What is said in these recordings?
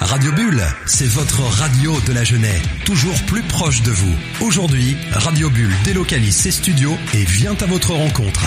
Radio Bulle, c'est votre radio de la jeunesse, toujours plus proche de vous. Aujourd'hui, Radio Bulle délocalise ses studios et vient à votre rencontre.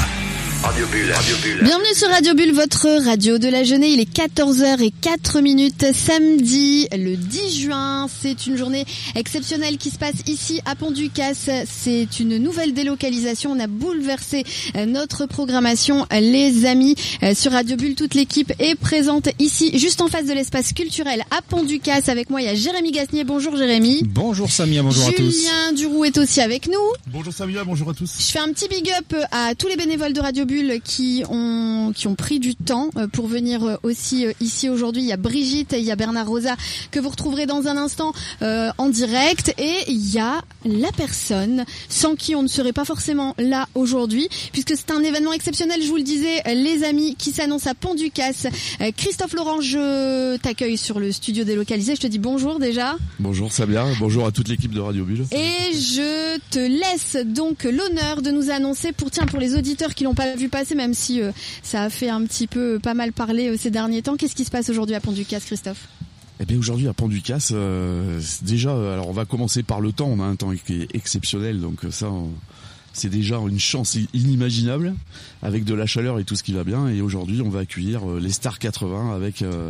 Radio Bulle, Radio Bulle. Bienvenue sur Radio Bulle, votre radio de la jeunesse. Il est 14h04 minutes samedi le 10 juin. C'est une journée exceptionnelle qui se passe ici à Pont-du-Casse. C'est une nouvelle délocalisation. On a bouleversé euh, notre programmation. Les amis euh, sur Radio Bulle, toute l'équipe est présente ici, juste en face de l'espace culturel à Pont-du-Casse. Avec moi, il y a Jérémy Gasnier. Bonjour Jérémy. Bonjour Samia, bonjour à tous. Julien Duroux est aussi avec nous. Bonjour Samia, bonjour à tous. Je fais un petit big up à tous les bénévoles de Radio Bulle qui ont qui ont pris du temps euh, pour venir euh, aussi euh, ici aujourd'hui. Il y a Brigitte et il y a Bernard Rosa que vous retrouverez dans un instant euh, en direct et il y a la personne sans qui on ne serait pas forcément là aujourd'hui puisque c'est un événement exceptionnel. Je vous le disais, les amis qui s'annoncent à Pont-du-Casse. Euh, Christophe Laurent, je t'accueille sur le studio délocalisé. Je te dis bonjour déjà. Bonjour Samia, bonjour à toute l'équipe de Radio Bulle. Et je te laisse donc l'honneur de nous annoncer pour tiens pour les auditeurs qui l'ont pas vu passer, même si euh, ça a fait un petit peu pas mal parler euh, ces derniers temps. Qu'est-ce qui se passe aujourd'hui à Pont-du-Casse, Christophe? Eh bien aujourd'hui à Pont-du-Casse, euh, c'est déjà, euh, alors on va commencer par le temps, on a un temps qui est exceptionnel, donc euh, ça c'est déjà une chance inimaginable avec de la chaleur et tout ce qui va bien. Et aujourd'hui on va accueillir euh, les Stars 80 avec euh,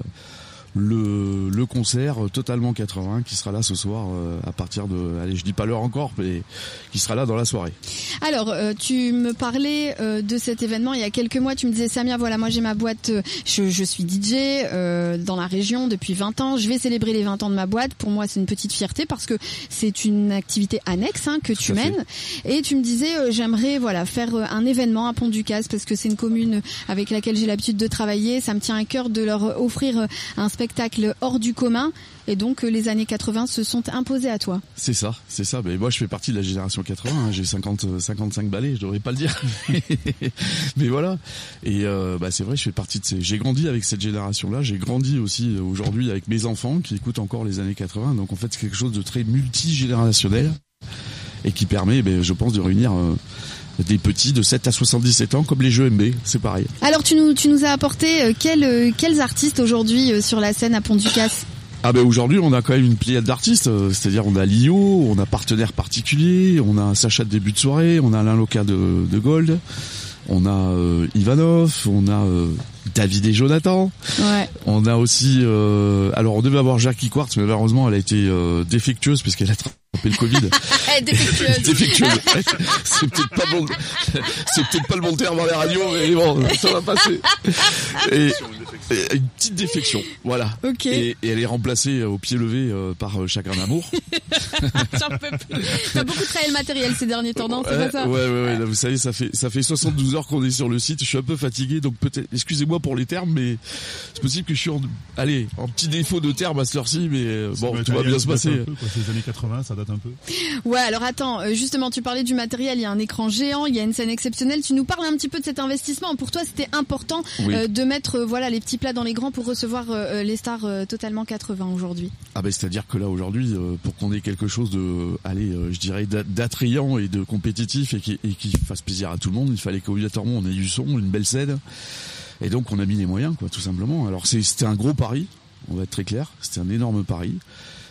le, le concert totalement 80 qui sera là ce soir euh, à partir de, allez je dis pas l'heure encore, mais qui sera là dans la soirée. Alors, euh, tu me parlais euh, de cet événement il y a quelques mois. Tu me disais, Samia, voilà, moi j'ai ma boîte, je, je suis DJ euh, dans la région depuis 20 ans. Je vais célébrer les 20 ans de ma boîte. Pour moi, c'est une petite fierté parce que c'est une activité annexe hein, que tu fait. mènes. Et tu me disais, j'aimerais voilà faire un événement à Pont-du-Casse parce que c'est une commune avec laquelle j'ai l'habitude de travailler. Ça me tient à cœur de leur offrir un spectacle hors du commun. Et donc, euh, les années 80 se sont imposées à toi. C'est ça, c'est ça. Mais moi, je fais partie de la génération 80. hein. J'ai 50, euh, 55 balais. Je devrais pas le dire. Mais voilà. Et euh, bah, c'est vrai, je fais partie de ces. J'ai grandi avec cette génération-là. J'ai grandi aussi euh, aujourd'hui avec mes enfants qui écoutent encore les années 80. Donc en fait, c'est quelque chose de très multigénérationnel et qui permet, ben, je pense, de réunir euh, des petits de 7 à 77 ans, comme les jeux MB. C'est pareil. Alors tu nous, tu nous as apporté euh, quels, euh, quels artistes aujourd'hui euh, sur la scène à Pont-du-Casse? Ah ben aujourd'hui on a quand même une pléiade d'artistes, euh, c'est-à-dire on a Lio, on a partenaire particulier, on a Sacha de début de soirée, on a Alain Loca de, de Gold, on a euh, Ivanov, on a euh, David et Jonathan, Ouais. on a aussi euh, alors on devait avoir Jackie Quartz mais malheureusement elle a été euh, défectueuse puisqu'elle a le Covid. défectueuse. défectueuse. c'est peut-être pas bon, c'est peut-être pas le bon terme dans les radios mais bon ça va passer. Et, et une petite défection, voilà. Ok. Et, et elle est remplacée euh, au pied levé euh, par euh, Chagrin d'amour. J'en peux plus. T'as beaucoup travaillé le matériel ces derniers temps, non C'est pas ça ouais, ouais, ouais, là, vous savez, ça fait ça fait 72 heures qu'on est sur le site. Je suis un peu fatigué, donc peut-être, excusez-moi pour les termes, mais c'est possible que je suis en, allez, en petit défaut de termes à cette heure-ci, mais bon, tout va bien se passer. Les années 80, ça date un peu. Ouais, alors attends, euh, justement, tu parlais du matériel, il y a un écran géant, il y a une scène exceptionnelle. Tu nous parles un petit peu de cet investissement. Pour toi, c'était important Oui. euh, de mettre euh, voilà les petits plats dans les grands pour recevoir euh, les stars totalement 80 aujourd'hui. Ah ben c'est-à-dire que là aujourd'hui, pour qu'on ait quelque chose de, allez, je dirais d'a- d'attrayant et de compétitif et qui, et qui fasse plaisir à tout le monde, il fallait qu'obligatoirement on ait du son, une belle scène. Et donc on a mis les moyens, quoi, tout simplement. Alors c'était un gros pari, on va être très clair, c'était un énorme pari.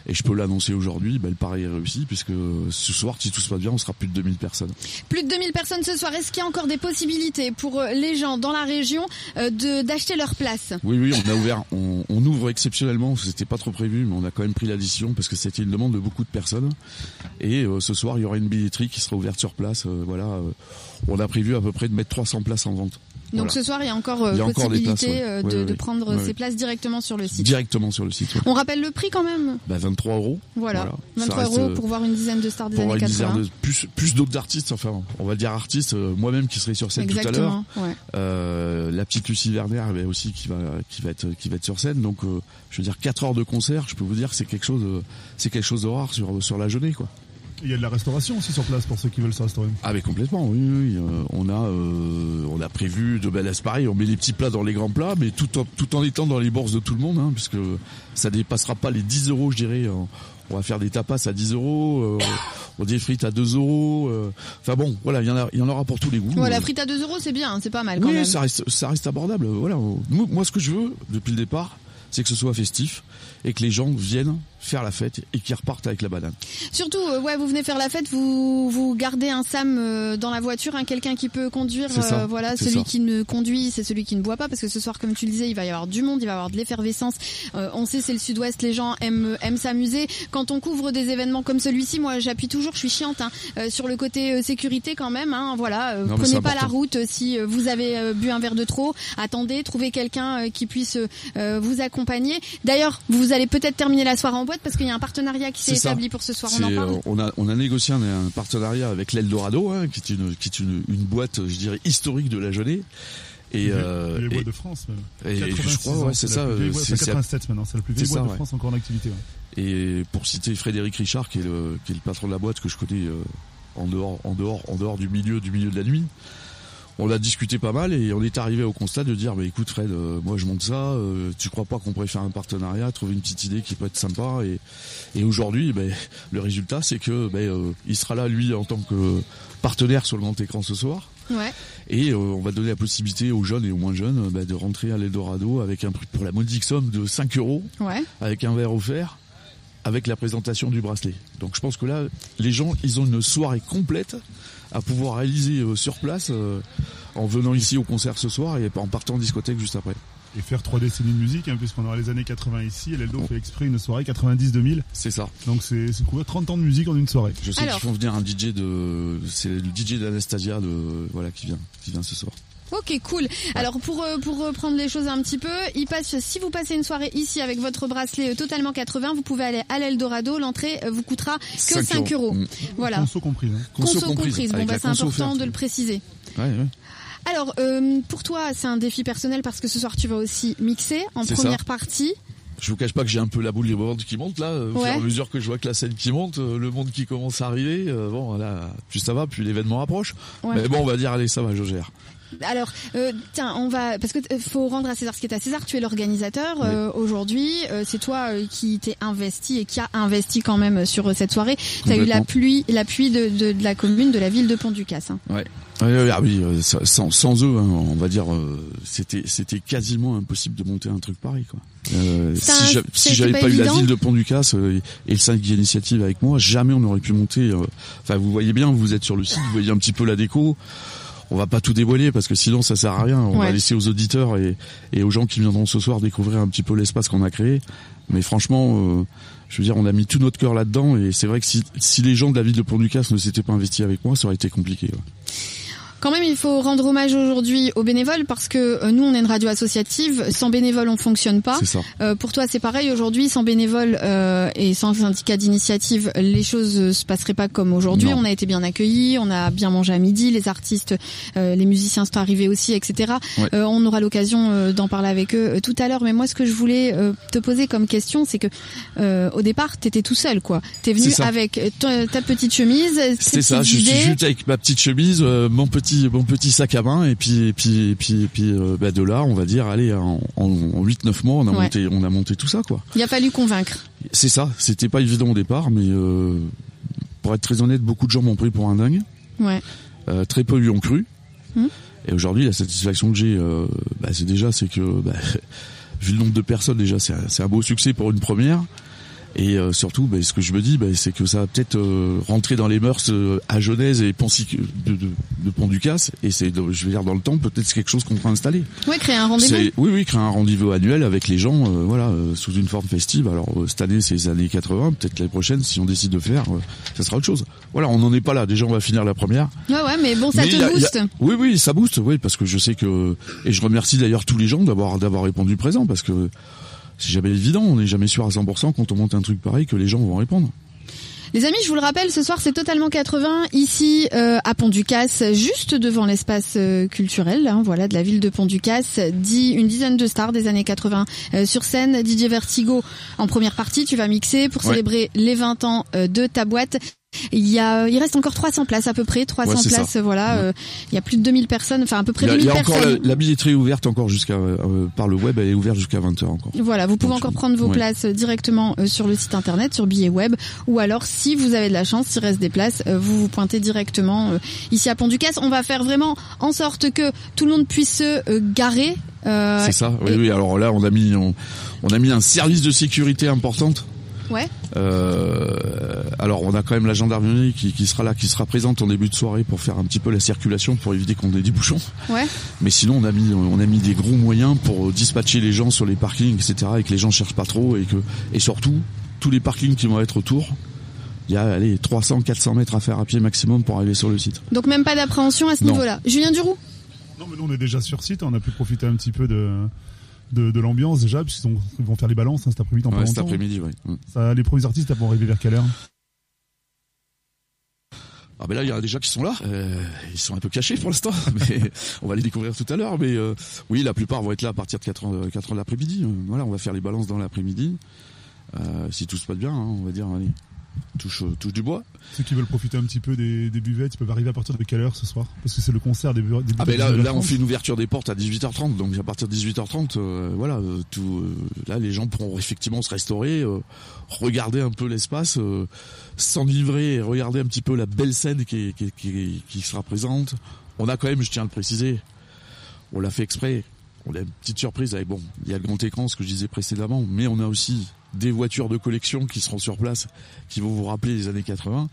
Et je peux l'annoncer aujourd'hui, ben, le pari est réussi puisque ce soir, si tout se passe bien, on sera plus de 2000 personnes. Plus de 2000 personnes ce soir. Est-ce qu'il y a encore des possibilités pour euh, les gens dans la région euh, de d'acheter leur place? Oui, oui, on a ouvert, on, on ouvre exceptionnellement, c'était pas trop prévu, mais on a quand même pris la décision parce que c'était une demande de beaucoup de personnes. Et euh, ce soir, il y aura une billetterie qui sera ouverte sur place. euh, voilà, euh, on a prévu à peu près de mettre 300 places en vente. Donc Voilà. ce soir, il y a encore euh, y a encore possibilité places, ouais. euh, de, ouais, de prendre ces ouais. places directement sur le site. Directement sur le site. On rappelle le prix quand même. Bah 23 euros. Voilà, Ça 23 reste, euros euh, pour voir une dizaine de stars des années une dizaine 80. de plus plus d'autres artistes, enfin on va dire artistes, euh, moi-même qui serai sur scène tout à l'heure. Exactement. Ouais. Euh, la petite Lucie Werner mais aussi qui va qui va être qui va être sur scène donc euh, je veux dire 4 heures de concert je peux vous dire que c'est quelque chose euh, c'est quelque chose de rare sur sur la journée quoi Il y a de la restauration aussi sur place pour ceux qui veulent se restaurer. ah mais complètement oui oui, oui, euh, on a euh, on a prévu de là, c'est pareil on met les petits plats dans les grands plats mais tout en tout en étant dans les bourses de tout le monde hein, puisque ça dépassera pas les 10 euros je dirais euh, on va faire des tapas à 10 euros euh, on des frites à 2 euros euh, enfin bon voilà il y en a il y en aura pour tous les goûts Voilà, Euh, frite à 2 euros, c'est bien, c'est pas mal quand oui, même. ça reste, ça reste abordable. Voilà. Moi, ce que je veux depuis le départ, c'est que ce soit festif et que les gens viennent faire la fête et qu'ils repartent avec la banane. Surtout, euh, ouais, vous venez faire la fête, vous vous gardez un Sam euh, dans la voiture, hein, quelqu'un qui peut conduire. Ça, euh, voilà, celui ça. qui ne conduit, c'est celui qui ne boit pas, parce que ce soir, comme tu le disais, il va y avoir du monde, il va y avoir de l'effervescence. On sait, c'est le Sud-Ouest, les gens aiment aiment s'amuser. Quand on couvre des événements comme celui-ci, moi, j'appuie toujours, je suis chiante hein, sur le côté sécurité quand même. Hein, voilà, Non, prenez pas la route si vous avez bu un verre de trop. Attendez, trouvez quelqu'un qui puisse vous accompagner. D'ailleurs, vous allez peut-être terminer la soirée en boîte parce qu'il y a un partenariat qui s'est établi pour ce soir. On en parle. euh, on a on a négocié un, un partenariat avec l'Eldorado, hein, qui est une qui est une, une boîte, je dirais historique de la Genée. Et, euh, les et- bois de France même. et je 86 crois, ouais, c'est ça, euh, c'est- enfin, c'est- 87 maintenant, c'est la plus vieille boîte ça, de ouais. France encore en activité. ouais. Et pour citer Frédéric Richard, qui est le, qui est le patron de la boîte que je connais euh, en dehors, en dehors, en dehors du milieu, du milieu de la nuit, on a discuté pas mal et on est arrivé au constat de dire, bah écoute Fred, euh, moi je monte ça, euh, tu crois pas qu'on pourrait faire un partenariat, trouver une petite idée qui peut être sympa et, et aujourd'hui, ben, le résultat c'est que ben, euh, il sera là lui en tant que partenaire sur le grand écran ce soir. Ouais. Et euh, on va donner la possibilité aux jeunes et aux moins jeunes bah, de rentrer à l'Eldorado avec un prix pour la modique somme de 5 euros Ouais. avec un verre offert, avec la présentation du bracelet. Donc je pense que là, les gens, ils ont une soirée complète à pouvoir réaliser euh, sur place euh, en venant ici au concert ce soir et en partant en discothèque juste après. Et faire trois décennies de musique, hein, puisqu'on aura les années 80 ici, et l'Eldo fait exprès une soirée 90-2000. C'est ça. Donc c'est c'est couvert 30 ans de musique en une soirée. Je sais qu'ils font venir un DJ de, c'est le DJ d'Anastasia de, voilà, qui vient, qui vient ce soir. Ok, cool. Alors pour euh, pour reprendre les choses un petit peu, il passe si vous passez une soirée ici avec votre bracelet euh, totalement 80, vous pouvez aller à l'Eldorado. L'entrée euh, vous coûtera que 5, 5 euros. Mm. Voilà. Conso comprise. hein. Conso Conso comprise, comprise. Bon bah c'est important offerte. de le préciser. Ouais, ouais. Alors euh, pour toi c'est un défi personnel parce que ce soir tu vas aussi mixer en première ça. partie. Je vous cache pas que j'ai un peu la boule libre qui monte là, au Ouais. fur et à mesure que je vois que la scène qui monte, le monde qui commence à arriver, euh, bon là, plus ça va, plus l'événement approche. Ouais. Mais bon, on va dire allez, ça va, je gère. Alors, euh, tiens, on va parce que euh, faut rendre à César ce qui est à César. Tu es l'organisateur euh, aujourd'hui. euh, c'est toi euh, qui t'es investi et qui a investi quand même sur euh, cette soirée. Tu as eu Complètement. l'appui, l'appui de, de, de la commune, de la ville de Pont-du-Casse. hein. Ouais. Ah oui, sans, sans eux, hein, on va dire, euh, c'était c'était quasiment impossible de monter un truc pareil, quoi. Euh, si j'avais pas pas, eu la ville de Pont-du-Casse euh, et, le 5 initiative avec moi, jamais on aurait pu monter. euh, Enfin, vous voyez bien, vous êtes sur le site, vous voyez un petit peu la déco. On va pas tout dévoiler parce que sinon ça sert à rien. On Ouais. va laisser aux auditeurs et, et aux gens qui viendront ce soir découvrir un petit peu l'espace qu'on a créé. Mais franchement, euh, je veux dire, on a mis tout notre cœur là-dedans et c'est vrai que si, si les gens de la ville de Pont-du-Casse ne s'étaient pas investis avec moi, ça aurait été compliqué. ouais. Quand même, il faut rendre hommage aujourd'hui aux bénévoles parce que euh, nous, on est une radio associative. Sans bénévoles, on fonctionne pas. Ça. Euh, pour toi, c'est pareil aujourd'hui. Sans bénévoles euh, et sans syndicat d'initiative, les choses euh, se passeraient pas comme aujourd'hui. On a été bien accueillis, on a bien mangé à midi, les artistes, euh, les musiciens sont arrivés aussi, etc. Ouais. Euh, on aura l'occasion euh, d'en parler avec eux tout à l'heure. Mais moi, ce que je voulais euh, te poser comme question, c'est que euh, au départ, t'étais tout seul, quoi. T'es venu avec ta, ta petite chemise, C'est ça, petites je suis idées. juste avec ma petite chemise, euh, mon petit mon petit sac à main et puis et puis et puis et puis euh, bah, de là, on va dire allez en, en, en 8 9 mois, on a Ouais. monté on a monté tout ça quoi. Il a fallu convaincre. C'est ça, c'était pas évident au départ mais euh, pour être très honnête, beaucoup de gens m'ont pris pour un dingue. Ouais. Euh, très peu lui ont cru. Hmm. Et aujourd'hui, la satisfaction que j'ai bah, c'est déjà c'est que bah, vu le nombre de personnes déjà, c'est un, c'est un beau succès pour une première. Et euh, surtout, bah, ce que je me dis, bah, c'est que ça va peut-être euh, rentrer dans les mœurs euh, à Genèse et Poncy de, de, de Pont-du-Casse. Et c'est, de- je veux dire, dans le temps, peut-être c'est quelque chose qu'on pourra installer. Ouais, créer un rendez-vous. Oui, oui, créer un rendez-vous annuel avec les gens, euh, voilà, euh, sous une forme festive. Alors euh, cette année, c'est les années 80. Peut-être l'année prochaine, si on décide de faire, euh, ça sera autre chose. Voilà, on n'en est pas là. Déjà, on va finir la première. Ouais, ouais, mais bon, ça Mais te a- a- booste. Oui, oui, ça booste, oui, parce que je sais que et je remercie d'ailleurs tous les gens d'avoir d'avoir répondu présent, parce que c'est jamais évident, on n'est jamais sûr à 100% quand on monte un truc pareil que les gens vont répondre. Les amis, je vous le rappelle, ce soir c'est totalement 80 ici euh, à Pont-du-Casse, juste devant l'espace euh, culturel, hein, voilà, de la ville de Pont-du-Casse. Dix, une dizaine de stars des années 80 euh, sur scène. Didier Vertigo en première partie, tu vas mixer pour Ouais. célébrer les 20 ans euh, de ta boîte. Il y a, il reste encore 300 places à peu près, 300 Ouais, c'est places, ça. voilà. Ouais. euh, il y a plus de 2000 personnes, enfin à peu près Il y a, il 2000 y a encore la, la billetterie est ouverte encore jusqu'à euh, par le web, elle est ouverte jusqu'à 20h encore. Voilà, vous pouvez Donc, encore prendre vos ouais. places euh, directement euh, sur le site internet, sur billet web, ou alors si vous avez de la chance, s'il reste des places, euh, vous vous pointez directement euh, ici à Pont-du-Casse. On va faire vraiment en sorte que tout le monde puisse se euh, garer Euh, C'est ça. Oui, et- oui. Alors là, on a mis on, on a mis un service de sécurité importante. Ouais. Euh, alors on a quand même la gendarmerie qui, qui sera là, qui sera présente en début de soirée pour faire un petit peu la circulation pour éviter qu'on ait des bouchons. Ouais. Mais sinon on a mis on a mis des gros moyens pour dispatcher les gens sur les parkings, etc. Et que les gens cherchent pas trop et que et surtout tous les parkings qui vont être autour. Il y a allez 300 400 mètres à faire à pied maximum pour arriver sur le site. Donc même pas d'appréhension à ce niveau-là. Julien Duroux? Non, mais nous, on est déjà sur site. On a pu profiter un petit peu de, de, de l'ambiance déjà, puisqu'ils ont- ils vont faire les balances hein, cet après-midi en Ouais, cet après-midi, ouais. Mm. Ça, les premiers artistes vont arriver vers quelle heure Ah ben là, il y en a déjà qui sont là. Euh, ils sont un peu cachés pour l'instant, mais on va les découvrir tout à l'heure. Mais euh, oui, la plupart vont être là à partir de 4 heures, 4 heures de l'après-midi. Euh, Voilà, on va faire les balances dans l'après-midi. Euh, si tout se passe bien, hein, on va dire, allez, touche, touche du bois. Ceux qui veulent profiter un petit peu des, des buvettes, ils peuvent arriver à partir de quelle heure ce soir? Parce que c'est le concert des, Ah buvettes. ben là, on 19h30. fait une ouverture des portes à 18h30, donc à partir de 18h30, euh, voilà, euh, tout, euh, là, les gens pourront effectivement se restaurer, regarder un peu l'espace, s'enivrer, et regarder un petit peu la belle scène qui, qui sera présente. On a quand même, je tiens à le préciser, on l'a fait exprès. On a une petite surprise avec bon, il y a le grand écran, ce que je disais précédemment, mais on a aussi des voitures de collection qui seront sur place, qui vont vous rappeler les années 80,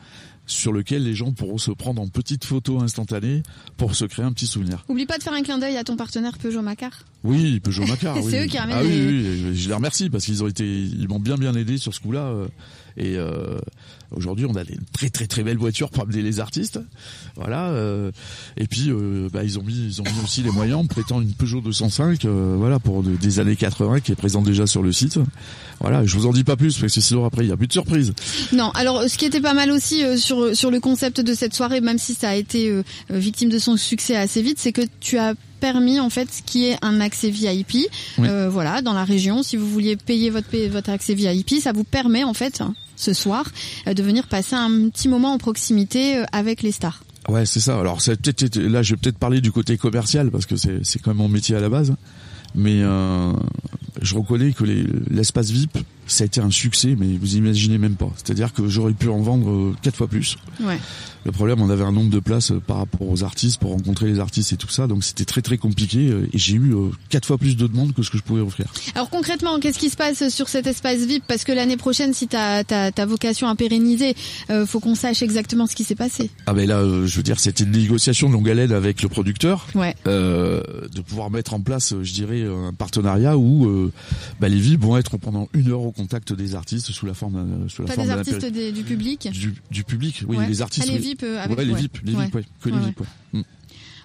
sur lequel les gens pourront se prendre en petites photos instantanées pour se créer un petit souvenir. Oublie pas de faire un clin d'œil à ton partenaire Peugeot Macar. Oui, Peugeot Macar. C'est oui. eux qui ramènent Ah oui, les- oui, oui, je les remercie parce qu'ils ont été, ils m'ont bien bien aidé sur ce coup-là. Et euh, aujourd'hui, on a des très très très belles voitures pour amener les artistes. Voilà. euh, et puis, euh, bah, ils ont mis, ils ont mis aussi les moyens en prêtant une Peugeot 205, euh, voilà, pour de- des années 80 qui est présente déjà sur le site. Voilà. Je vous en dis pas plus parce que sinon après il y a plus de surprise. Non, alors ce qui était pas mal aussi euh, sur sur le concept de cette soirée, même si ça a été euh, victime de son succès assez vite, c'est que tu as permis en fait ce qui est un accès VIP. Oui. Euh, voilà, dans la région, si vous vouliez payer votre votre accès VIP, ça vous permet en fait hein, ce soir euh, de venir passer un petit moment en proximité euh, avec les stars. Ouais, c'est ça. Alors c'est peut-être là, je vais peut-être parler du côté commercial parce que c'est c'est quand même mon métier à la base. Mais euh, je reconnais que les- l'espace VIP, ça a été un succès, mais vous imaginez même pas. C'est-à-dire que j'aurais pu en vendre euh, quatre fois plus. Ouais. Le problème, on avait un nombre de places euh, par rapport aux artistes pour rencontrer les artistes et tout ça, donc c'était très très compliqué. euh, Et j'ai eu euh, quatre fois plus de demandes que ce que je pouvais offrir. Alors concrètement, qu'est-ce qui se passe sur cet espace VIP Parce que l'année prochaine, si tu as, ta vocation à pérenniser, euh, faut qu'on sache exactement ce qui s'est passé. Ah ben là, euh, je veux dire, c'était une négociation de longue haleine avec le producteur. Ouais. euh, de pouvoir mettre en place, je dirais, un partenariat où bah, les VIP vont être pendant une heure au contact des artistes sous la forme sous la Pas forme des artistes des- du public? du, du public, oui, Ouais. les artistes, Ah, les. VIP euh, avec ouais, les ouais. VIP, les Ouais. VIP, ouais, que les Ouais, VIP, ouais. Mm.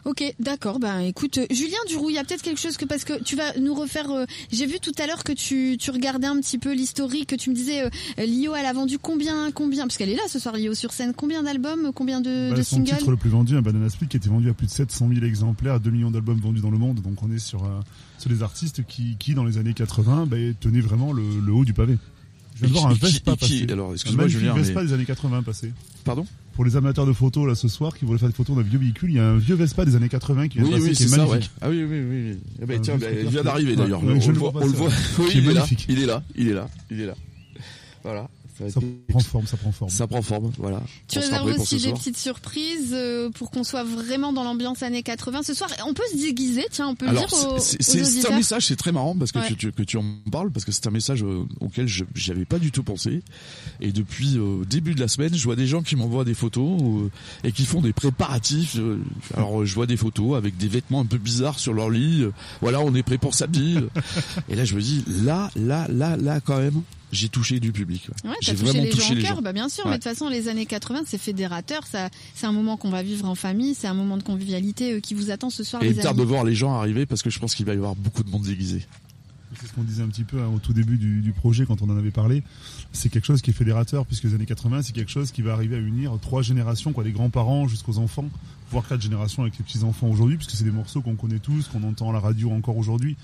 Ok, d'accord. Ben écoute, euh, Julien Duroux, il y a peut-être quelque chose que parce que tu vas nous refaire. euh, J'ai vu tout à l'heure que tu, tu regardais un petit peu l'historique, que tu me disais euh, Lio elle a vendu combien combien parce qu'elle est là ce soir Lio sur scène. Combien d'albums, combien de, Bah, de son singles titre le plus vendu, un Banana Split, qui a été vendu à plus de 700 000 exemplaires, 2 millions d'albums vendus dans le monde. Donc on est sur, euh, sur des artistes qui, qui dans les années 80, bah, tenaient vraiment le, le haut du pavé. Je viens de voir un Vespa passer. alors, Un excuse-moi, Julien, mais- Vespa des années 80 passé. Pardon? Pour les amateurs de photos là ce soir qui voulaient faire des photos d'un vieux véhicule, il y a un vieux Vespa des années 80 qui vient Oui, de passer, oui, qui est c'est ça, ouais. magnifique. Ah oui, oui, oui. Eh ben, tiens, ben, il vient d'arriver d'ailleurs. ouais, on, le voit, vois on le passer, voit. Oui, Qui est il est là, magnifique. il est là, il est là, il est là. Voilà. Ça, prend forme, ça prend forme. ça prend forme, voilà. Tu réserves aussi des soir. petites surprises euh, pour qu'on soit vraiment dans l'ambiance années 80 ce soir? On peut se déguiser, tiens, on peut Alors, le dire c'est- un message, c'est très marrant parce que, Ouais. tu, tu- que tu en parles, parce que c'est un message euh, auquel je j'avais pas du tout pensé. Et depuis euh, début de la semaine, je vois des gens qui m'envoient des photos euh, et qui font des préparatifs. euh, alors, je vois des photos avec des vêtements un peu bizarres sur leur lit. voilà, on est prêt pour samedi. et là, je me dis, là, là, là, là, quand même, j'ai touché du public. ouais. Ouais, j'ai t'as touché vraiment les gens touché les cœur, gens. bah bien sûr, Ouais. mais de toute façon les années 80 c'est fédérateur, ça c'est un moment qu'on va vivre en famille, c'est un moment de convivialité euh, qui vous attend ce soir Et les amis. de voir les gens arriver parce que je pense qu'il va y avoir beaucoup de monde déguisé. C'est ce qu'on disait un petit peu hein, au tout début du, du projet quand on en avait parlé. C'est quelque chose qui est fédérateur puisque les années 80, c'est quelque chose qui va arriver à unir trois générations, quoi, des grands-parents jusqu'aux enfants, voire quatre générations avec les petits-enfants aujourd'hui, puisque c'est des morceaux qu'on connaît tous, qu'on entend à la radio encore aujourd'hui.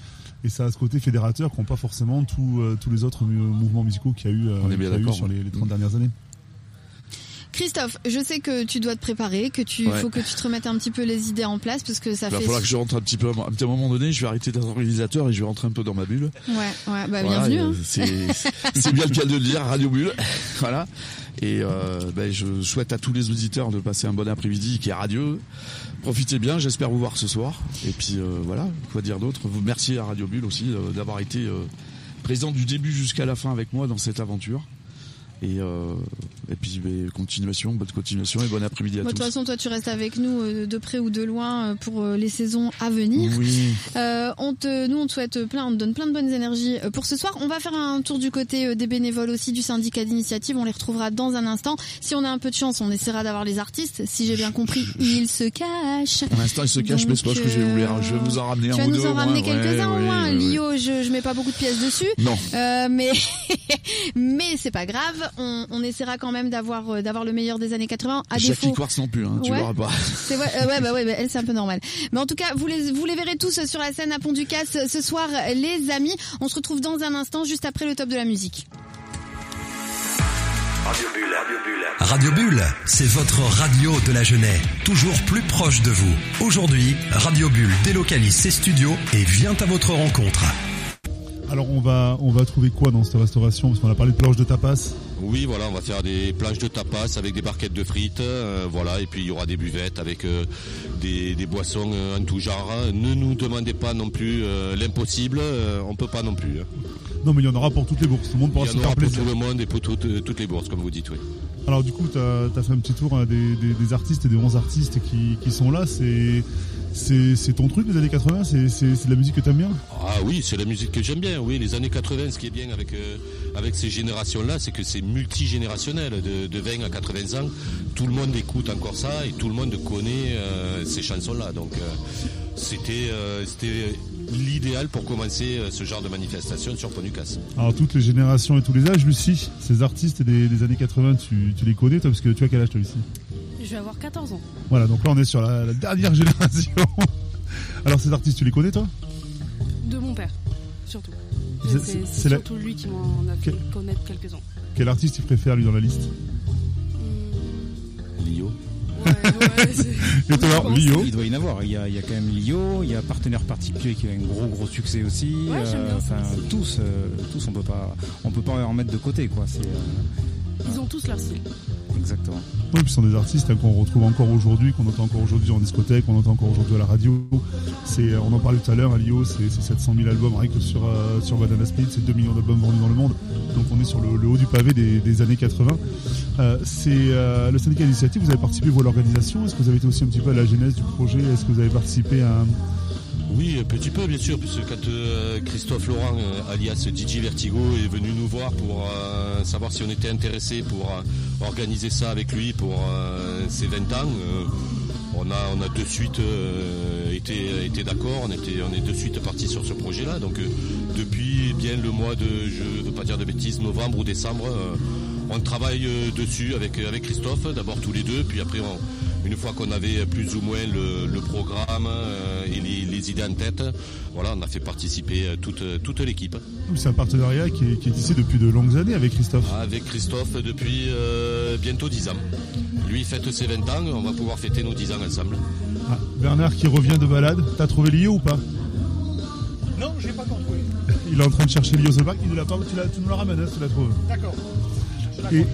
Et ça a ce côté fédérateur qu'ont pas forcément tous, euh, tous les autres mouvements musicaux qu'il y a eu, euh, y a eu d'accord, sur les, les 30 dernières années. Christophe, je sais que tu dois te préparer, que tu Ouais. faut que tu te remettes un petit peu les idées en place parce que ça Il va fait. falloir que je rentre un petit peu, à un petit moment donné, je vais arrêter d'être organisateur et je vais rentrer un peu dans ma bulle. Ouais, ouais, bah Voilà, bienvenue. hein. C'est c'est bien le cas de le dire, Radio Bulle. voilà. Et euh, ben, je souhaite à tous les auditeurs de passer un bon après-midi qui est radieux. Profitez bien, j'espère vous voir ce soir. Et puis euh, voilà, quoi dire d'autre Vous merci à Radio Bulle aussi euh, d'avoir été euh, présent du début jusqu'à la fin avec moi dans cette aventure. Et, euh, et puis ben, continuation, bonne continuation et bon après-midi à Moi, de toute tous. façon, toi, tu restes avec nous euh, de près ou de loin euh, pour euh, les saisons à venir. Oui, Euh, on te, nous, on te souhaite plein, on te donne plein de bonnes énergies pour ce soir. On va faire un tour du côté des bénévoles aussi du syndicat d'initiative. On les retrouvera dans un instant. Si on a un peu de chance, on essaiera d'avoir les artistes. Si j'ai bien compris, ils se cachent. pour l'instant il se cache, mais c'est pas ce que je vais vous les- je vais vous en ramener Tu un vas ou nous deux. en ramener quelques-uns au ouais, moins. ouais, ouais. Lio, je, je mets pas beaucoup de pièces dessus. Non. Euh, mais mais c'est pas grave. On, on essaiera quand même d'avoir euh, d'avoir le meilleur des années 80. À Jackie défaut, Quartz non plus, hein, tu Ouais. l'auras pas. c'est euh, ouais, bah ouais, bah elle c'est un peu normal. Mais en tout cas, vous les, vous les verrez tous sur la scène à Pont du Casse ce soir, les amis. On se retrouve dans un instant, juste après le top de la musique. Radio Bulle, Radio Bulle. Radio Bulle, c'est votre radio de la Genève, toujours plus proche de vous. Aujourd'hui, Radio Bulle délocalise ses studios et vient à votre rencontre. Alors on va on va trouver quoi dans cette restauration? Parce qu'on a parlé de planches de tapas. Oui, voilà, on va faire des planches de tapas avec des barquettes de frites, euh, voilà, et puis il y aura des buvettes avec euh, des, des boissons euh, en tout genre. Ne nous demandez pas non plus l'impossible, on peut pas non plus. hein. Non mais il y en aura pour toutes les bourses. Tout le monde Il pourra y se en faire aura pour plaisir. tout le monde et pour toutes, toutes les bourses, comme vous dites, oui. Alors du coup, tu as, fait un petit tour hein, des, des- des artistes et des 11 artistes qui, qui sont là. C'est c'est ton truc les années 80 C'est de la musique que t'aimes bien? Ah oui, c'est la musique que j'aime bien. Oui, les années 80, ce qui est bien avec euh, avec ces générations-là, c'est que c'est multigénérationnel. De, de 20 à 80 ans, tout le monde écoute encore ça et tout le monde connaît euh, ces chansons-là. Donc euh, c'était c'était l'idéal pour commencer ce genre de manifestation sur Casse. Alors toutes les générations et tous les âges, Lucie, ces artistes des, des années 80, tu, tu les connais toi? Parce que tu as quel âge toi Lucie? Je vais avoir 14 ans. Voilà, donc là on est sur la, la dernière génération. Alors ces artistes, tu les connais toi? De mon père, surtout. C'est- la- surtout lui qui m'en a fait Que- connaître quelques-uns. Quel artiste tu préfères lui dans la liste? Hmm, Lio. ouais, ouais, c'est- Et toi, Je pense. Lio Il doit y en avoir. Il y a, il y a quand même Lio, il y a Partenaire Particulier qui a un gros gros succès aussi. Ouais, j'aime bien ça enfin, aussi. tous, euh, tous, on peut pas, on peut pas en mettre de côté, quoi. Euh, Ils ont tous leur style. Exactement. Oui, puis ce sont des artistes qu'on retrouve encore aujourd'hui, qu'on entend encore aujourd'hui en discothèque, qu'on entend encore aujourd'hui à la radio. C'est, euh, on en parlait tout à l'heure, à Lio, c'est c'est 700 000 albums rien que sur, euh, sur Banana Split, c'est 2 millions d'albums vendus dans le monde. Donc on est sur le, le haut du pavé des, des années 80. Euh, c'est euh, le syndicat d'initiative, vous avez participé vous à l'organisation, est-ce que vous avez été aussi un petit peu à la genèse du projet? Est-ce que vous avez participé à... Oui, un petit peu, bien sûr, puisque quand euh, Christophe Laurent, euh, alias DJ Vertigo, est venu nous voir pour euh, savoir si on était intéressé pour organiser ça avec lui pour ses 20 ans, on, a, on a de suite été, été d'accord, on, était, on est de suite parti sur ce projet-là. Donc depuis bien le mois de, je veux pas dire de bêtises, novembre ou décembre, on travaille dessus avec, avec Christophe, d'abord tous les deux, puis après on, une fois qu'on avait plus ou moins le, le programme euh, et les, les idées en tête, voilà, on a fait participer euh, toute, toute l'équipe. C'est un partenariat qui est, qui est ici depuis de longues années avec Christophe. Avec Christophe depuis euh, bientôt 10 ans. Lui fête ses 20 ans, on va pouvoir fêter nos 10 ans ensemble. Ah, Bernard qui revient de balade, t'as trouvé Lio ou pas? Non, j'ai pas encore trouvé. Il est en train de chercher Lio Solbach, il nous l'a pas, tu, l'as- tu nous la ramènes, hein, tu la trouves. D'accord. Et,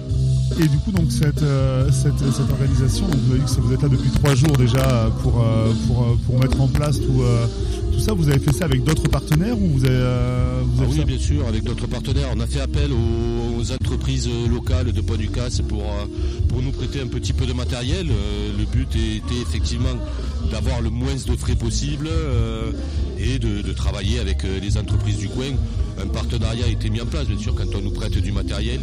et du coup, donc cette, euh, cette, cette organisation, donc vous avez dit que ça- vous êtes là depuis trois jours déjà pour, euh, pour, euh, pour mettre en place tout, euh, tout ça. Vous avez fait ça avec d'autres partenaires ou vous avez, Ah oui, bien sûr, avec d'autres partenaires. On a fait appel aux, aux entreprises locales de Pont-du-Casse pour, euh, pour nous prêter un petit peu de matériel. Le but était effectivement d'avoir le moins de frais possible et de, de travailler avec les entreprises du coin. Un partenariat a été mis en place, bien sûr, quand on nous prête du matériel.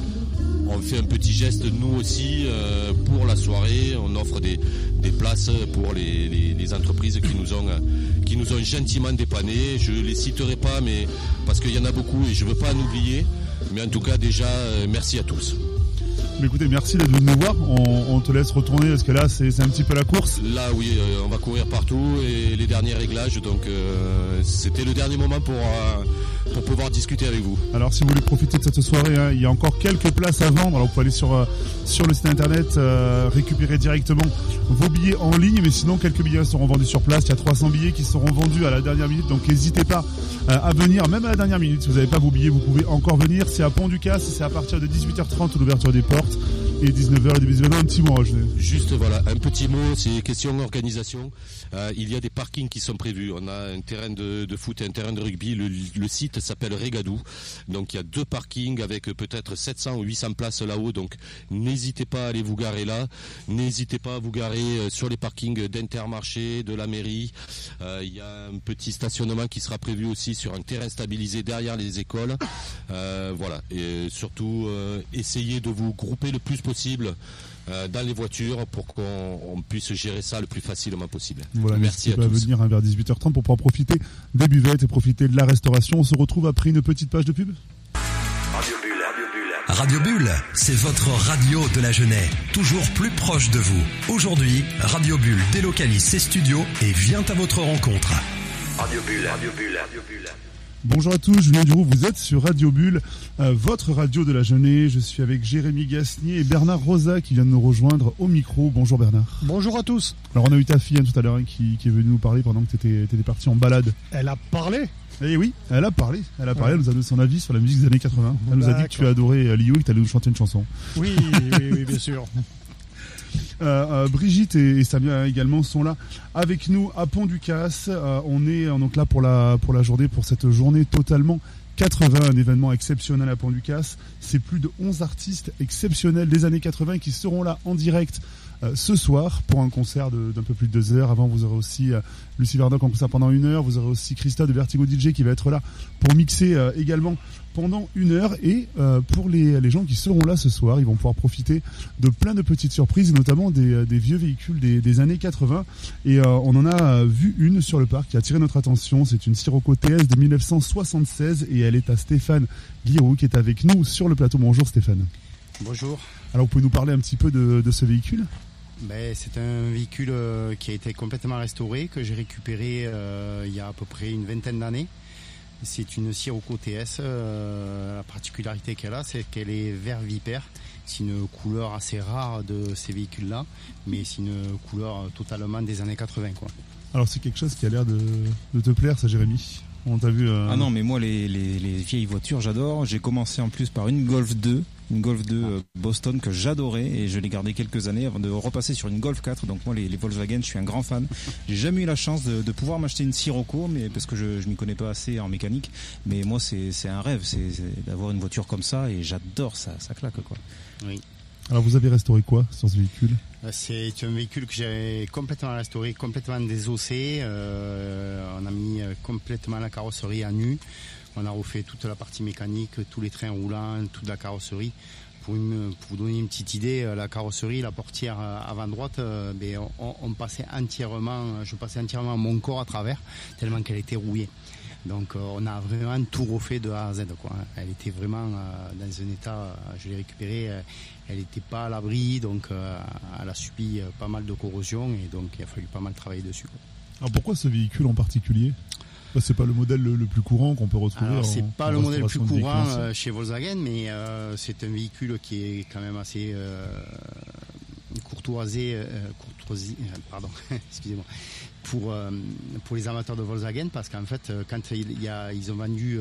On fait un petit geste nous aussi euh, pour la soirée. On offre des, des places pour les, les- les entreprises qui nous ont qui nous ont gentiment dépannés. Je les citerai pas, mais parce qu'il y en a beaucoup et je veux pas en oublier. Mais en tout cas, déjà, euh, merci à tous. Mais écoutez, merci d'être venu nous voir. On, on te laisse retourner parce que là, c'est c'est un petit peu la course. Là, oui, euh, on va courir partout et les derniers réglages. Donc, euh, c'était le dernier moment pour euh, pour pouvoir discuter avec vous. Alors si vous voulez profiter de cette soirée, hein, il y a encore quelques places à vendre. Alors vous pouvez aller sur euh, sur le site internet euh, récupérer directement vos billets en ligne, mais sinon quelques billets seront vendus sur place. Il y a 300 billets qui seront vendus à la dernière minute, donc n'hésitez pas euh, à venir, même à la dernière minute. Si vous n'avez pas vos billets, vous pouvez encore venir. C'est à Pont du Casse, c'est à partir de 18h30 l'ouverture des portes et 19h le début des événements. Un petit mot, Juste voilà, un petit mot, c'est question organisation. Euh, il y a des parkings qui sont prévus. On a un terrain de, foot et un terrain de rugby. Le, site s'appelle Régadou. Donc il y a deux parkings avec peut-être 700 ou 800 places là-haut. Donc n'hésitez pas à aller vous garer là. N'hésitez pas à vous garer euh, sur les parkings d'Intermarché, de la mairie. Euh, il y a un petit stationnement qui sera prévu aussi sur un terrain stabilisé derrière les écoles. Voilà. Et surtout, essayez de vous grouper le plus possible euh, dans les voitures pour qu'on on puisse gérer ça le plus facilement possible. Voilà, Merci à tous. venir hein, vers 18h30 pour pouvoir profiter des buvettes et profiter de la restauration. On se retrouve après une petite page de pub. Radio Bulle, Radio Bulle. Radio Bulle, c'est votre radio de la Genève, toujours plus proche de vous. Aujourd'hui, Radio Bulle délocalise ses studios et vient à votre rencontre. Radio Bulle, Radio Bulle, Radio Bulle. Bonjour à tous, Julien Duroux, vous êtes sur Radio Bulle, euh, votre radio de la jeunesse. Je suis avec Jérémy Gasnier et Bernard Rosa qui vient de nous rejoindre au micro. Bonjour Bernard. Bonjour à tous. Alors on a eu ta fille hein, tout à l'heure hein, qui, qui est venue nous parler pendant que tu étais, parti en balade. Elle a parlé. Et oui, elle a parlé, elle a parlé, Ouais. elle nous a donné son avis sur la musique des années 80. Elle nous a dit que tu as adoré euh, Lio et que tu allais nous chanter une chanson. Oui, oui, oui, bien sûr. Euh, euh, Brigitte et, Samia également sont là avec nous à Pont du Casse. Euh, on est donc là pour la pour la journée pour cette journée totalement 80, un événement exceptionnel à Pont du Casse. C'est plus de 11 artistes exceptionnels des années 80 qui seront là en direct ce soir pour un concert d'un peu plus de deux heures. Avant, vous aurez aussi Lucie Vardoc en concert pendant une heure. Vous aurez aussi Christa de Vertigo DJ qui va être là pour mixer également pendant une heure. Et euh, pour les, les gens qui seront là ce soir, ils vont pouvoir profiter de plein de petites surprises, notamment des, euh, des vieux véhicules des, des années 80. Et euh, on en a vu une sur le parc qui a attiré notre attention. C'est une Sirocco TS de 1976 et elle est à Stéphane Guiraud qui est avec nous sur le plateau. Bonjour Stéphane. Bonjour. Alors vous pouvez nous parler un petit peu de, de ce véhicule? Ben, c'est un véhicule qui a été complètement restauré, que j'ai récupéré euh, il y a à peu près une vingtaine d'années. C'est une Sirocco TS. euh, la particularité qu'elle a, c'est qu'elle est vert vipère. C'est une couleur assez rare de ces véhicules-là, mais c'est une couleur totalement des années 80. Quoi. Alors c'est quelque chose qui a l'air de, de te plaire, ça Jérémy. On t'a vu. euh, Ah non, mais moi, les, les, les vieilles voitures, j'adore. J'ai commencé en plus par une Golf 2, une Golf 2 euh, Boston que j'adorais et je l'ai gardé quelques années avant de repasser sur une Golf 4. Donc moi, les, les Volkswagen, je suis un grand fan. J'ai jamais eu la chance de, de pouvoir m'acheter une Sirocco, mais parce que je, je m'y connais pas assez en mécanique. Mais moi, c'est c'est un rêve, c'est d'avoir une voiture comme ça et j'adore ça, ça claque quoi. Oui. Alors vous avez restauré quoi sur ce véhicule? Euh, C'est un véhicule que j'ai complètement restauré, complètement désossé. Euh, on a mis complètement la carrosserie à nu. On a refait toute la partie mécanique, tous les trains roulants, toute la carrosserie. Pour, vous donner une petite idée, euh, la carrosserie, la portière euh, avant droite, euh, ben, je passais entièrement mon corps à travers, tellement qu'elle était rouillée. Donc on a vraiment tout refait de A à Z. Elle était vraiment dans un état, je l'ai récupérée, elle n'était pas à l'abri, donc elle a subi pas mal de corrosion et donc il a fallu pas mal travailler dessus. Alors pourquoi ce véhicule en particulier? C'est pas le modèle le, le plus courant qu'on peut retrouver. Alors c'est pas en le modèle le plus courant euh, chez Volkswagen, mais euh, c'est un véhicule qui est quand même assez euh, courtoisé, courtoisie, euh, pardon, excusez-moi, pour pour les amateurs de Volkswagen, parce qu'en fait, quand il y a, ils ont vendu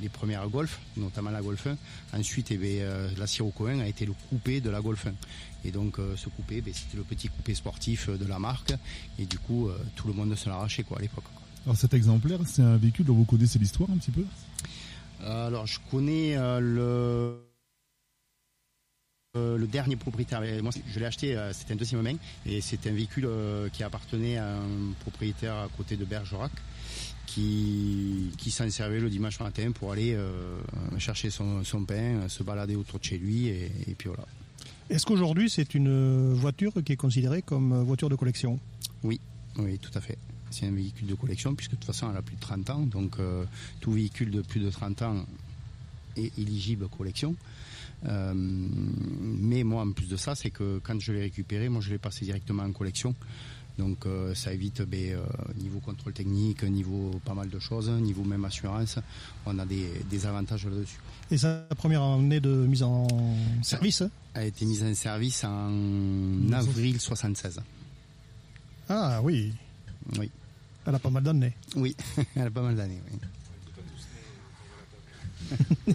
les premières Golf, notamment la Golf 1, ensuite, eh bien, euh, la Sirocco 1 a été le coupé de la Golf 1. Et donc, euh, ce coupé, ben, c'était le petit coupé sportif euh, de la marque, et du coup, euh, tout le monde se l'arrachait quoi à l'époque. quoi. Alors cet exemplaire, c'est un véhicule dont vous connaissez l'histoire un petit peu? Euh, Alors, je connais euh, le. euh, le dernier propriétaire, moi je l'ai acheté, euh, c'était un deuxième main, et c'est un véhicule euh, qui appartenait à un propriétaire à côté de Bergerac, qui, qui s'en servait le dimanche matin pour aller euh, chercher son, son pain, se balader autour de chez lui, et, et puis voilà. Est-ce qu'aujourd'hui, c'est une voiture qui est considérée comme voiture de collection? Oui, oui, tout à fait. C'est un véhicule de collection, puisque de toute façon elle a plus de 30 ans, donc euh, tout véhicule de plus de 30 ans est éligible collection. Euh, mais moi, en plus de ça, c'est que quand je l'ai récupéré, moi je l'ai passé directement en collection. Donc euh, ça évite ben, euh, niveau contrôle technique, niveau pas mal de choses, niveau même assurance, on a des, des avantages là-dessus. Et sa première année de mise en service hein? Elle a été mise en service en avril 76. Ah oui, Oui, elle a pas mal d'années. oui, elle a pas mal d'années. Oui.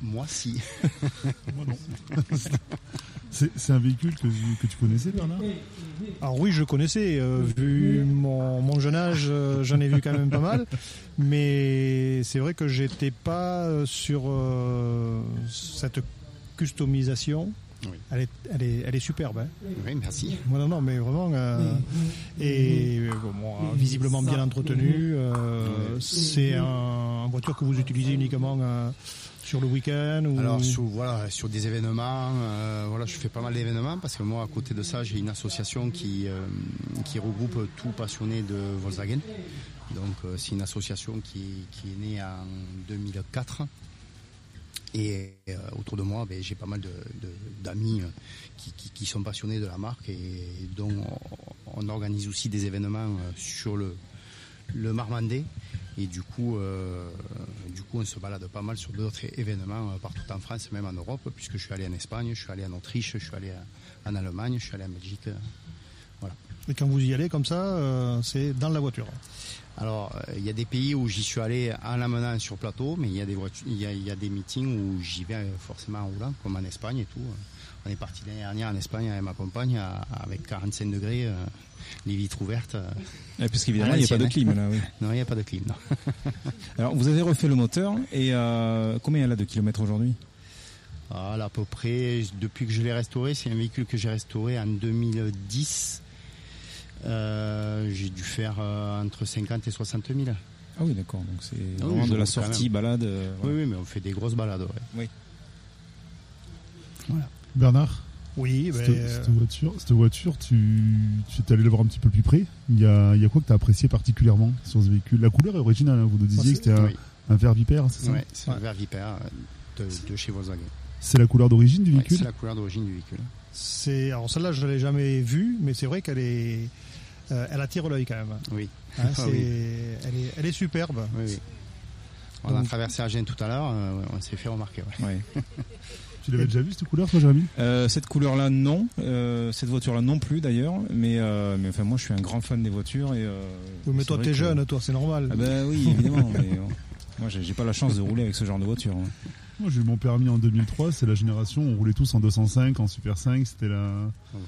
Moi, si. Moi non. c'est un véhicule que, que tu connaissais, Bernard? Alors oui, je connaissais, euh, vu mon, mon jeune âge, euh, j'en ai vu quand même pas mal, mais c'est vrai que j'étais pas euh, sur euh, cette customisation. Oui. Elle est, elle est, elle est superbe. Hein. Oui, merci. Non, non, non, mais vraiment, euh, et euh, bon, visiblement bien entretenu. euh, c'est un, une voiture que vous utilisez uniquement euh, sur le week-end ou... Alors sur, voilà, sur des événements, euh, voilà, je fais pas mal d'événements parce que moi à côté de ça j'ai une association qui, euh, qui regroupe tout passionné de Volkswagen. Donc euh, c'est une association qui, qui est née en 2004. Et euh, autour de moi, ben, j'ai pas mal d'amis euh, qui, sont passionnés de la marque et dont on, organise aussi des événements euh, sur le, le Marmandais. Et du coup, du coup, on se balade pas mal sur d'autres événements partout en France, même en Europe, puisque je suis allé en Espagne, je suis allé en Autriche, je suis allé en Allemagne, je suis allé en Belgique. Et quand vous y allez comme ça, euh, c'est dans la voiture. Alors, euh, il y a des pays où j'y suis allé en l'amenant sur plateau, mais il y a des voitures, il y a, il y a des meetings où j'y vais euh, forcément en roulant, comme en Espagne et tout. On est parti l'année dernière en Espagne avec ma compagne avec 45 degrés, euh, les vitres ouvertes. euh. Et parce qu'évidemment, il n'y a pas de clim là, oui. Non, il n'y a pas de clim. Non. Alors, vous avez refait le moteur et euh, combien elle a de kilomètres aujourd'hui? Voilà, à peu près, depuis que je l'ai restauré, c'est un véhicule que j'ai restauré en 2010. Euh, j'ai dû faire euh, entre 50 et 60 000. Ah oui, d'accord. Donc c'est Ah oui, vraiment de la sortie, balade. euh, Oui, voilà. oui, mais on fait des grosses balades. ouais. Oui. Bernard Oui, ben, cette, euh, cette voiture, cette voiture, tu, tu es allé la voir un petit peu plus près. Il y a, il y a quoi que tu as apprécié particulièrement sur ce véhicule? La couleur est originale, hein, vous nous disiez que c'était un, Oui, un vert vipère, c'est ça? Ouais, c'est Ouais. un vert vipère de, de chez Volkswagen. C'est la couleur d'origine du Ouais, véhicule? c'est la couleur d'origine du véhicule. c'est alors celle-là je l'ai jamais vue, mais c'est vrai qu'elle est, euh, elle attire l'œil quand même. Oui. Hein, Ah oui. elle est, elle est superbe. Oui, oui. On a traversé Agen tout à l'heure, euh, on s'est fait remarquer. ouais. Ouais. Tu l'avais déjà vu cette couleur, toi, Jérémy? Euh, cette couleur-là, non. Euh, cette voiture-là, non plus d'ailleurs. Mais, euh, mais enfin, moi, je suis un grand fan des voitures et. euh, Oui, mais toi t'es que- jeune, toi c'est normal. Ah ben oui, évidemment. mais, moi, j'ai pas la chance de rouler avec ce genre de voiture. hein. Moi, j'ai eu mon permis en 2003, c'est la génération, on roulait tous en 205, en Super 5, c'était la,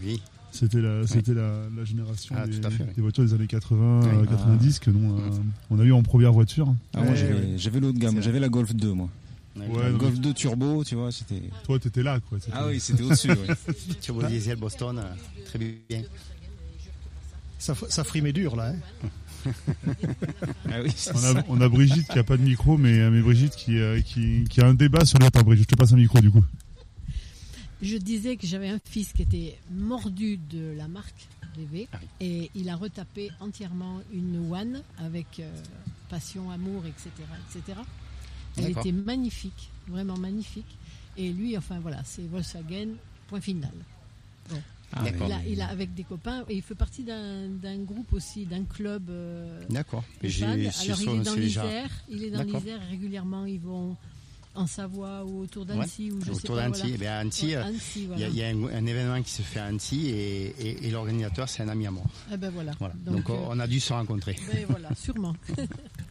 Oui, c'était la, c'était la, la génération Ah, des, tout à fait, oui. des voitures des années 80, Oui. euh, 90 que nous, euh, on a eu en première voiture. Ah, moi, Ouais, j'avais l'autre gamme. J'avais la Golf 2, moi. Ouais, Ouais, La non, Golf 2 Turbo, tu vois, c'était. Toi, t'étais là, quoi. Ah oui, c'était au-dessus. ouais. turbo diesel Boston, euh, très bien. Ça, ça frimait dur là. hein. Ah oui, On a, on a Brigitte qui a pas de micro, mais, euh, mais Brigitte qui, euh, qui, qui a un débat sur le. Attends, Brigitte, je te passe un micro du coup. Je disais que j'avais un fils qui était mordu de la marque VV Ah oui. et il a retapé entièrement une One avec euh, passion, amour, etc., etc. Elle était magnifique, vraiment magnifique. Et lui, enfin voilà, c'est Volkswagen, point final. Ah. Il a, il a avec des copains et il fait partie d'un groupe aussi, d'un club. euh, D'accord. Alors il est dans l'Isère, il est dans l'Isère régulièrement. Ils vont en Savoie ou autour d'Annecy ou je sais Autour d'Annecy. voilà. Eh Annecy, euh, Annecy, il y a, il y a un, un événement qui se fait à Annecy et, et- et l'organisateur, c'est un ami à moi. Eh ben voilà. Voilà. Donc, Donc, euh, on a dû se rencontrer. ben voilà, sûrement.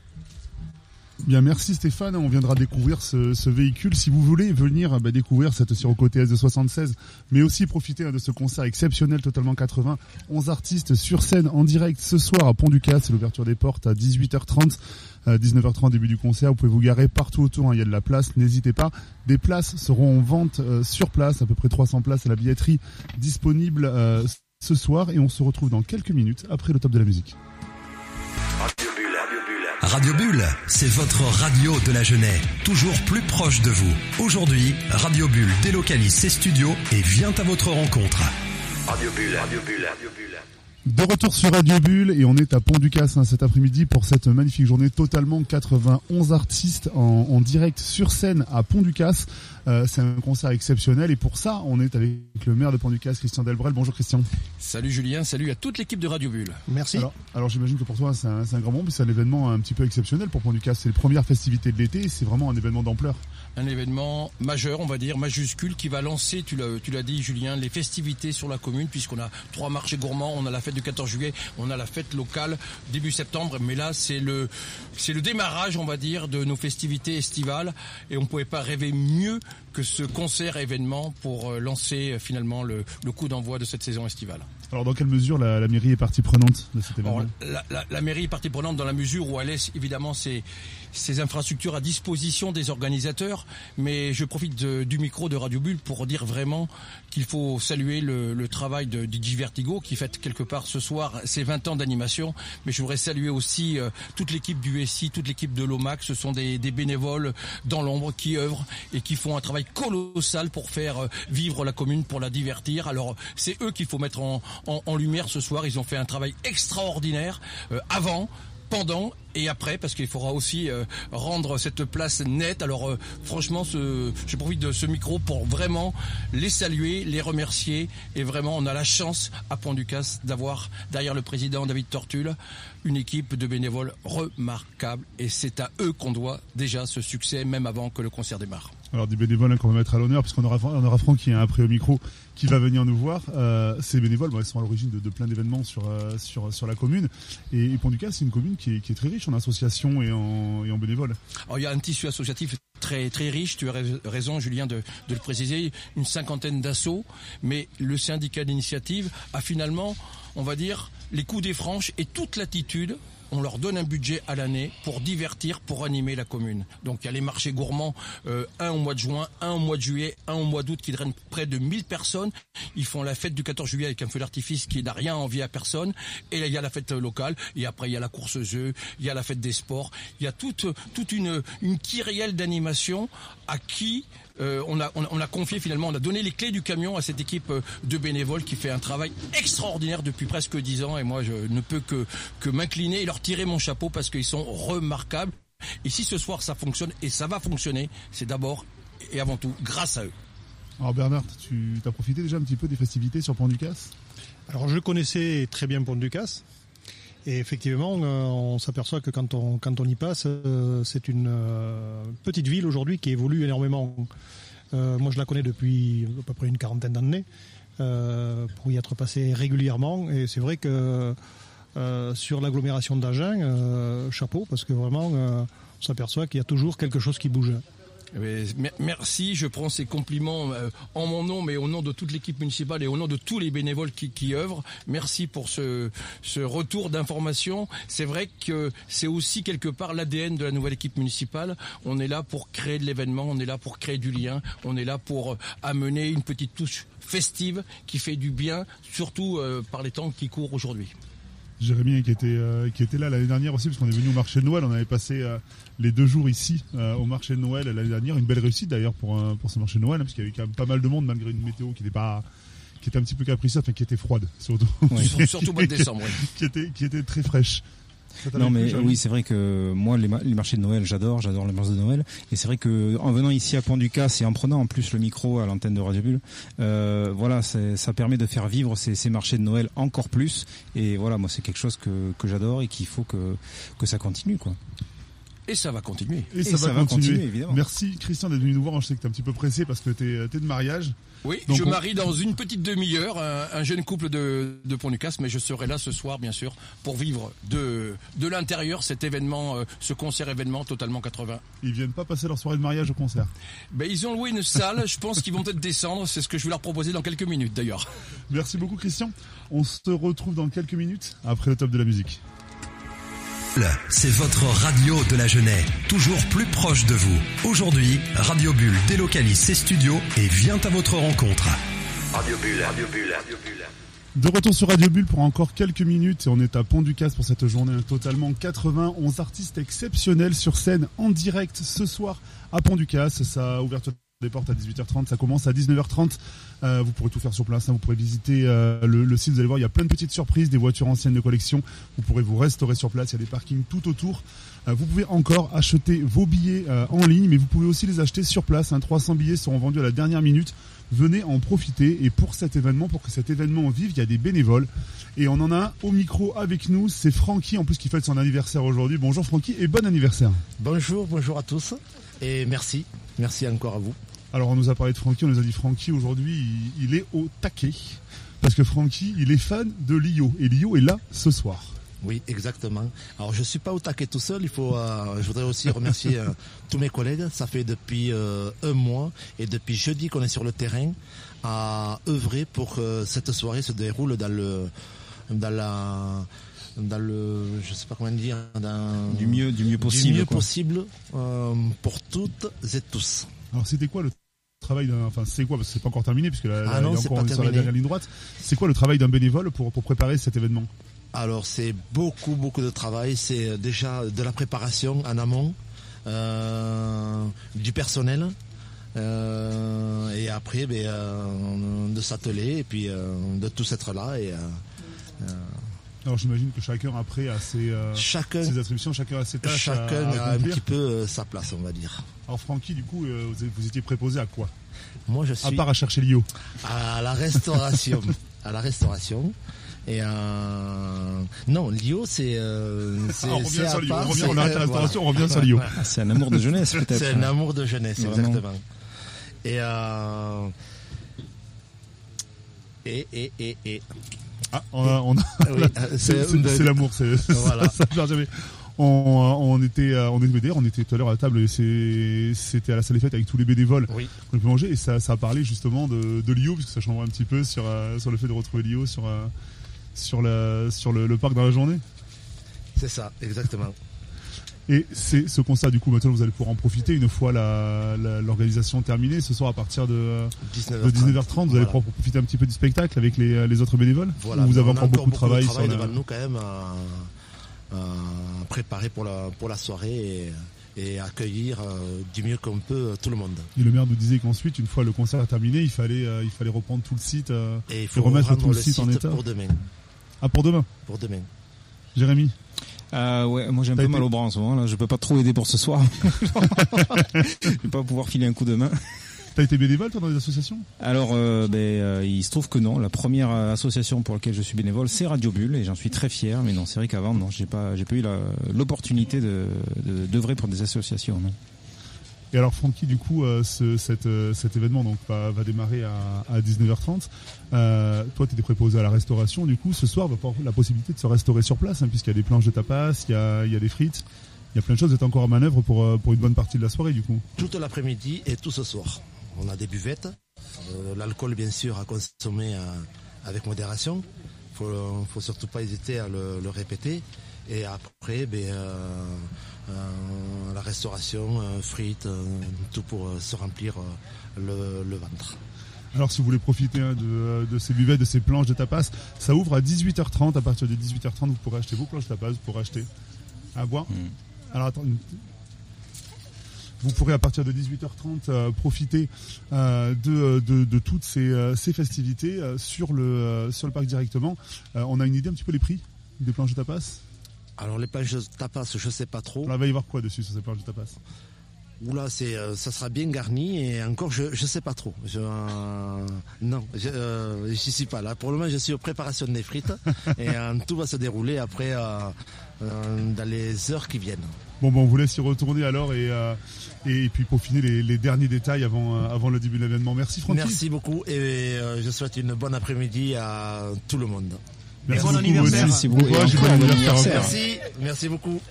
Bien, merci Stéphane. On viendra découvrir ce, ce véhicule. Si vous voulez venir bah, découvrir cette Sirocco TS de 76, mais aussi profiter hein, de ce concert exceptionnel totalement 80. 11 artistes sur scène en direct ce soir à Pont-du-Cas. C'est l'ouverture des portes à 18h30. euh, 19h30 début du concert. Vous pouvez vous garer partout autour. hein, Il y a de la place. N'hésitez pas. Des places seront en vente euh, sur place. À peu près 300 places à la billetterie disponible euh, ce soir. Et on se retrouve dans quelques minutes après le top de la musique. Radio Bulle. C'est votre radio de la Genève, toujours plus proche de vous. Aujourd'hui, Radio Bulle délocalise ses studios et vient à votre rencontre. Radio Bulle, Radio Bulle, Radio Bulle. De retour sur Radio Bulle et on est à Pont du Casse hein, cet après-midi pour cette magnifique journée totalement 91 artistes en, en direct sur scène à Pont du Casse. Euh, c'est un concert exceptionnel et pour ça on est avec le maire de Pont du Casse, Christian Delbrel. Bonjour Christian. Salut Julien, salut à toute l'équipe de Radio Bulle. Merci. Alors, alors j'imagine que pour toi c'est un, c'est un grand moment, mais c'est un événement un petit peu exceptionnel pour Pont du Casse. C'est les premières festivités de l'été et c'est vraiment un événement d'ampleur. Un événement majeur, on va dire, majuscule, qui va lancer, tu l'as, tu l'as dit Julien, les festivités sur la commune, puisqu'on a trois marchés gourmands, on a la fête du 14 juillet, on a la fête locale début septembre, mais là c'est le, c'est le démarrage, on va dire, de nos festivités estivales, et on ne pouvait pas rêver mieux que ce concert événement pour euh, lancer euh, finalement le, le coup d'envoi de cette saison estivale. Alors dans quelle mesure la, la mairie est partie prenante de cet événement? Bon, la, la- la mairie est partie prenante dans la mesure où elle laisse évidemment ses, ses infrastructures à disposition des organisateurs, mais je profite du micro de Radio Bulle pour dire vraiment qu'il faut saluer le, le travail de Digi Vertigo qui fête quelque part ce soir ses 20 ans d'animation, mais je voudrais saluer aussi euh, toute l'équipe du SI, toute l'équipe de l'OMAC, ce sont des, des bénévoles dans l'ombre qui œuvrent et qui font un travail colossal pour faire euh, vivre la commune, pour la divertir. Alors c'est eux qu'il faut mettre en, en- en lumière ce soir, ils ont fait un travail extraordinaire euh, avant pendant et après parce qu'il faudra aussi euh, rendre cette place nette. Alors euh, franchement, ce, je profite de ce micro pour vraiment les saluer, les remercier et vraiment on a la chance à Pont-du-Casse d'avoir derrière le président David Tortule une équipe de bénévoles remarquables et c'est à eux qu'on doit déjà ce succès même avant que le concert démarre. Alors des bénévoles hein, qu'on va mettre à l'honneur, puisqu'on aura, on aura Franck qui est après au micro, qui va venir nous voir. Euh, ces bénévoles, ils sont à l'origine de, plein d'événements sur, euh, sur, la commune. Et, et Pont-du-Casse, c'est une commune qui est, très riche en associations et en, bénévoles. Alors il y a un tissu associatif très riche, tu as rais- raison Julien de, de le préciser, une cinquantaine d'assauts, mais le syndicat d'initiative a finalement, on va dire, les coups des franches et toute l'attitude on leur donne un budget à l'année pour divertir, pour animer la commune. Donc il y a les marchés gourmands, euh, un au mois de juin, un au mois de juillet, un au mois d'août qui drainent près de 1000 personnes. Ils font la fête du 14 juillet avec un feu d'artifice qui n'a rien à envier à personne. Et là il y a la fête locale, et après il y a la course aux œufs, il y a la fête des sports, il y a toute, toute une, une kyrielle d'animation à qui euh, on, a, on, a, on a confié finalement, on a donné les clés du camion à cette équipe euh, de bénévoles qui fait un travail extraordinaire depuis presque dix ans et moi je ne peux que, que m'incliner et leur tirer mon chapeau parce qu'ils sont remarquables. Et si ce soir ça fonctionne, et ça va fonctionner, c'est d'abord et avant tout grâce à eux. Alors Bernard, tu as profité déjà un petit peu des festivités sur Pont-du-Casse? Alors je connaissais très bien Pont-du-Casse. Et effectivement, euh, on s'aperçoit que quand on, quand on y passe, euh, c'est une euh, petite ville aujourd'hui qui évolue énormément. Moi, je la connais depuis à peu près une quarantaine d'années, pour y être passé régulièrement. Et c'est vrai que sur l'agglomération d'Agen, chapeau, parce que vraiment, on s'aperçoit qu'il y a toujours quelque chose qui bouge. Merci, je prends ces compliments euh, en mon nom, mais au nom de toute l'équipe municipale et au nom de tous les bénévoles qui, qui œuvrent. Merci pour ce, ce retour d'information. C'est vrai que c'est aussi quelque part l'ADN de la nouvelle équipe municipale. On est là pour créer de l'événement, on est là pour créer du lien, on est là pour euh, amener une petite touche festive qui fait du bien, surtout euh, par les temps qui courent aujourd'hui. Jérémy qui était, euh, qui était là l'année dernière aussi, parce qu'on est venu au marché de Noël. On avait passé euh, les deux jours ici euh, au marché de Noël l'année dernière. Une belle réussite d'ailleurs pour, euh, pour ce marché de Noël, hein, parce qu'il y avait quand même pas mal de monde malgré une météo qui n'était pas qui était un petit peu capricieuse, enfin qui était froide surtout. Sur- surtout au mois de décembre, oui. qui, était, qui était très fraîche. Non mais oui c'est vrai que moi les, ma- les marchés de Noël j'adore j'adore les marchés de Noël et c'est vrai que en venant ici à Pont du Casse et en prenant en plus le micro à l'antenne de Radio Bulle euh, voilà ça permet de faire vivre ces, ces marchés de Noël encore plus et voilà moi c'est quelque chose que, que j'adore et qu'il faut que que ça continue quoi. Et ça va continuer. Et, ça, va, continuer. Merci Christian d'être venu nous voir. Je sais que tu es un petit peu pressé parce que tu es, de mariage. Oui, Donc je on- marie dans une petite demi-heure un, un jeune couple de, de Pont-du-Casse, mais je serai là ce soir, bien sûr, pour vivre de, de l'intérieur cet événement, euh, ce concert événement totalement 80. Ils viennent pas passer leur soirée de mariage au concert. Ben, ils ont loué une salle, je pense qu'ils vont peut-être descendre, c'est ce que je vais leur proposer dans quelques minutes d'ailleurs. Merci beaucoup Christian. On se retrouve dans quelques minutes après le top de la musique. C'est votre radio de la Genève, toujours plus proche de vous. Aujourd'hui, Radio Bulle délocalise ses studios et vient à votre rencontre. Radio Bulle, Radio Bulle, Radio Bulle. De retour sur Radio Bulle pour encore quelques minutes et on est à Pont du Casse pour cette journée totalement 91 artistes exceptionnels sur scène en direct ce soir à Pont du Casse. Sa ouverture des portes à 18h30, ça commence à 19h30. Euh, vous pourrez tout faire sur place, hein. vous pourrez visiter euh, le, site, vous allez voir, il y a plein de petites surprises, des voitures anciennes de collection. Vous pourrez vous restaurer sur place, il y a des parkings tout autour. Euh, vous pouvez encore acheter vos billets en ligne, mais vous pouvez aussi les acheter sur place. hein. 300 billets seront vendus à la dernière minute. Venez en profiter. Et pour cet événement, pour que cet événement vive, il y a des bénévoles. Et on en a un au micro avec nous, c'est Francky, en plus qui fête son anniversaire aujourd'hui. Bonjour Francky et bon anniversaire. Bonjour, bonjour à tous et merci, merci encore à vous. Alors on nous a parlé de Francky, on nous a dit Francky aujourd'hui il, il est au taquet parce que Francky il est fan de Lio et Lio est là ce soir. Oui, exactement. Alors je suis pas au taquet tout seul, il faut, euh, je voudrais aussi remercier euh, tous mes collègues. Ça fait depuis euh, un mois et depuis jeudi qu'on est sur le terrain à œuvrer pour que cette soirée se déroule dans le, dans la, dans le, je sais pas comment dire, dans, Du mieux- du mieux possible, mieux quoi. possible euh, pour toutes et tous. Alors c'était quoi le travail d'un, enfin c'est quoi parce que c'est pas encore terminé puisque là, Ah non, c'est encore est sur la dernière ligne droite. C'est quoi le travail d'un bénévole pour, pour préparer cet événement? Alors c'est beaucoup beaucoup de travail. C'est euh, déjà de la préparation en amont, euh, du personnel. euh, et après ben, euh, de s'atteler et puis euh, de tous être là et euh, Alors j'imagine que chacun après a ses, euh, Chacun- ses attributions, chacun a ses tâches. chacun à, a un petit peu euh, sa place on va dire. Alors Francky du coup euh, vous, vous étiez préposé à quoi? Moi je À suis part à chercher Lio. à la restauration, à la restauration. Et euh, non, Lio, c'est euh, c'est Ah, on revient à sur Lio, part, on revient, c'est- on arrête la restauration, voilà. on revient sur Lio. Ah, c'est un amour de jeunesse, peut-être. C'est un amour de jeunesse, Vraiment. exactement. Et euh, et et et et. Ah, on a, on a- Oui, c'est c'est- l'amour, c'est Voilà. ça, ça perd jamais. On, on était, euh, on d'ailleurs, on était tout à l'heure à la table. C'était à la salle des fêtes avec tous les bénévoles Oui. qu'on a pu manger et ça, ça a parlé justement de, de Lio puisque ça change un petit peu sur euh, sur le fait de retrouver Lio sur euh, sur la sur le, le parc dans la journée. C'est ça, exactement. Et c'est ce concert du coup maintenant vous allez pouvoir en profiter une fois la- la- l'organisation terminée ce soir à partir de, euh, 19h30. de 19h30 vous allez pouvoir profiter un petit peu du spectacle avec les, les autres bénévoles. Voilà, Ou vous avez encore, beaucoup de travail, sur la- devant nous quand même à, à préparer pour la pour la soirée et, et accueillir euh, du mieux qu'on peut euh, tout le monde. Et le maire nous disait qu'ensuite, une fois le concert terminé, il fallait, euh, il fallait reprendre tout le site Et il faut remettre rendre tout le le site, en site état. pour demain. Ah, pour demain Pour demain. Jérémy Euh, ouais, moi j'ai un peu mal au bras en ce moment. Là, je peux pas trop aider pour ce soir. je vais pas pouvoir filer un coup de main. T'as été bénévole, toi, dans des associations? Alors, euh, ben, euh, il se trouve que non. La première euh, association pour laquelle je suis bénévole, c'est Radio Bulle, et j'en suis très fier. Mais non, c'est vrai qu'avant, non, j'ai pas, j'ai pas eu l'opportunité de de- d'œuvrer pour des associations. Non. Et alors, Francky, du coup, euh, euh, cet événement donc, va, démarrer à, à 19h30. Euh, toi, tu étais préposé à la restauration. Du coup, ce soir, va avoir la possibilité de se restaurer sur place, hein, puisqu'il y a des planches de tapas, il y a, des frites. Il y a plein de choses. Vous êtes encore en manœuvre pour, pour une bonne partie de la soirée, du coup. Toute l'après-midi et tout ce soir. On a des buvettes. L'alcool, bien sûr, à consommer avec modération. Il faut, faut surtout pas hésiter à le, le répéter. Et après, ben, la restauration, euh, frites, euh, tout pour euh, se remplir euh, le, le ventre. Alors, si vous voulez profiter hein, de, de ces buvettes, de ces planches de tapas, ça ouvre à 18h30. À partir de 18h30, vous pourrez acheter vos planches de tapas, vous pourrez acheter à boire. Alors, attends. Vous pourrez à partir de 18h30 euh, profiter euh, de, de, de toutes ces, euh, ces festivités euh, sur, le, euh, sur le parc directement. Euh, on a une idée un petit peu les prix des planches de tapas? Alors les planches de tapas, je sais pas trop. Il va y avoir quoi dessus sur ces planches de tapas? Oula, c'est, euh, ça sera bien garni et encore, je je sais pas trop. Je, euh, non, je euh, j'y suis pas là. Pour le moment, je suis aux préparations des frites et euh, tout va se dérouler après dans les heures qui viennent. Bon, bon, on vous laisse y retourner alors et, et, puis peaufiner les, les derniers détails avant, avant le début de l'événement. Merci Francky. Merci beaucoup et je souhaite une bonne après-midi à tout le monde. Merci Bon beaucoup, anniversaire. Merci beaucoup. Bon courage et bon anniversaire encore. Merci, merci beaucoup.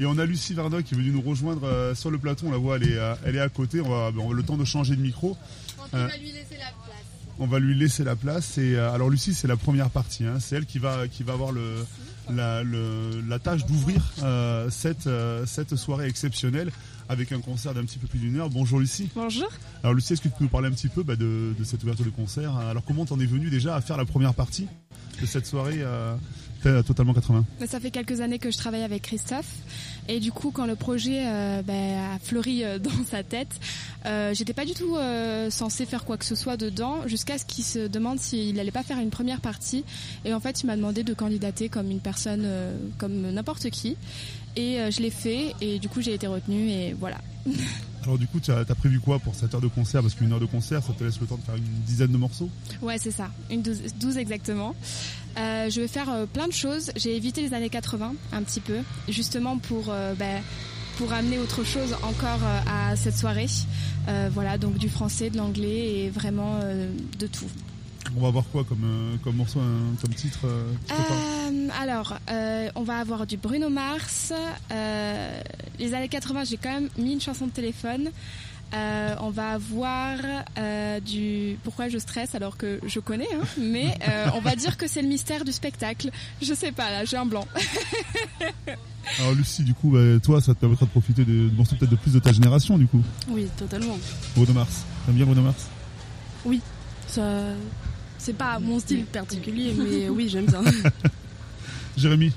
Et on a Lucie Vardoc qui est venue nous rejoindre euh, sur le plateau. On la voit, elle est, euh, elle est à côté. On va, on va le temps de changer de micro. Euh, lui laisser la place. on va lui laisser la place. Et euh, alors Lucie, c'est la première partie. hein. C'est elle qui va, qui va avoir le, la, le- la tâche d'ouvrir euh, cette, euh, cette soirée exceptionnelle avec un concert d'un petit peu plus d'une heure. Bonjour Lucie. Bonjour. Alors Lucie, est-ce que tu peux nous parler un petit peu bah, de, de cette ouverture de concert? Alors comment t'en es venu déjà à faire la première partie? De cette soirée à, à Totalement 80 Mais Ça fait quelques années que je travaille avec Christophe. Et du coup quand le projet euh, ben, a fleuri euh, dans sa tête, euh, j'étais pas du tout euh, censée faire quoi que ce soit dedans jusqu'à ce qu'il se demande s'il allait pas faire une première partie. Et en fait il m'a demandé de candidater comme une personne euh, comme n'importe qui et euh, je l'ai fait et du coup j'ai été retenue et voilà. Alors du coup, tu as, prévu quoi pour cette heure de concert? Parce qu'une heure de concert, ça te laisse le temps de faire une dizaine de morceaux Ouais, c'est ça, une douze, 12 exactement. Euh, je vais faire euh, plein de choses. J'ai évité les années 80 un petit peu, justement pour, ben, pour amener autre chose encore à cette soirée. Voilà, donc du français, de l'anglais et vraiment de tout. On va voir quoi comme, euh, comme morceau, comme titre euh, Euh, alors, euh, on va avoir du Bruno Mars. euh, les années 80, j'ai quand même mis une chanson de téléphone. Euh, on va avoir euh, du pourquoi je stresse alors que je connais, hein, mais euh, on va dire que c'est le mystère du spectacle. Je sais pas là, j'ai un blanc. Alors Lucie, du coup, bah, toi, ça te permettra de profiter de, de morceaux peut-être de plus de ta génération, du coup. Oui, totalement. Bruno Mars. T'aimes bien Bruno Mars? Oui, ça, c'est pas mon style particulier, mais oui, j'aime bien. Jérémy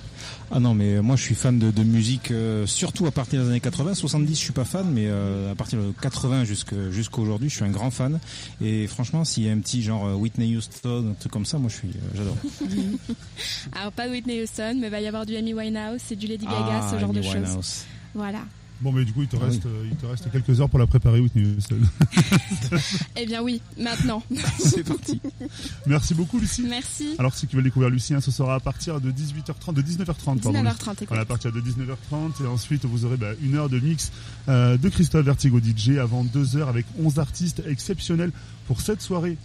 Ah non, mais moi je suis fan de, de musique, euh, surtout à partir des années 80. 70, je suis pas fan, mais euh, à partir de 80 jusque- jusqu'à aujourd'hui, je suis un grand fan. Et franchement, s'il y a un petit genre euh, Whitney Houston, un truc comme ça, moi je suis, euh, j'adore. Alors pas de Whitney Houston, mais il va y avoir du Amy Winehouse et du Lady Gaga, Ah, ce genre Amy de choses. Winehouse. Voilà. Bon, mais du coup, il te, Ah reste, euh, il te reste quelques heures pour la préparer, Whitney Houston. Eh bien oui, maintenant. C'est parti. Merci beaucoup, Lucie. Merci. Alors, ceux qui veulent découvrir Lucie, hein, ce sera à partir de 18h30, de 19h30, pardon. 19h30, exact. Voilà, à partir de 19h30. Et ensuite, vous aurez bah, une heure de mix euh, de Christophe Vertigo DJ avant deux heures avec 11 artistes exceptionnels pour cette soirée.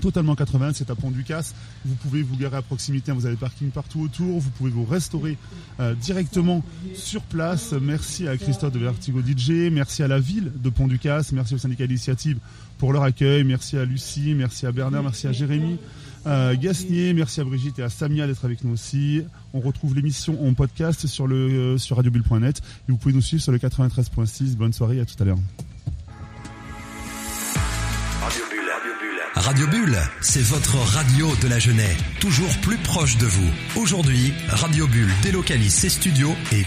Totalement 80, c'est à Pont du Casse. Vous pouvez vous garer à proximité, hein, vous avez parking partout autour. Vous pouvez vous restaurer euh, directement sur place. Merci à Christophe de Vertigo DJ, merci à la ville de Pont du Casse, merci au syndicat d'initiative pour leur accueil, merci à Lucie, merci à Bernard, merci à Jérémy. Euh, Gasnier, merci à Brigitte et à Samia d'être avec nous aussi. On retrouve l'émission en podcast sur le euh, sur radiobulle.net et vous pouvez nous suivre sur le 93.6. Bonne soirée à tout à l'heure. Radio Bulle. C'est votre radio de la Genève, toujours plus proche de vous. Aujourd'hui, Radio Bulle délocalise ses studios et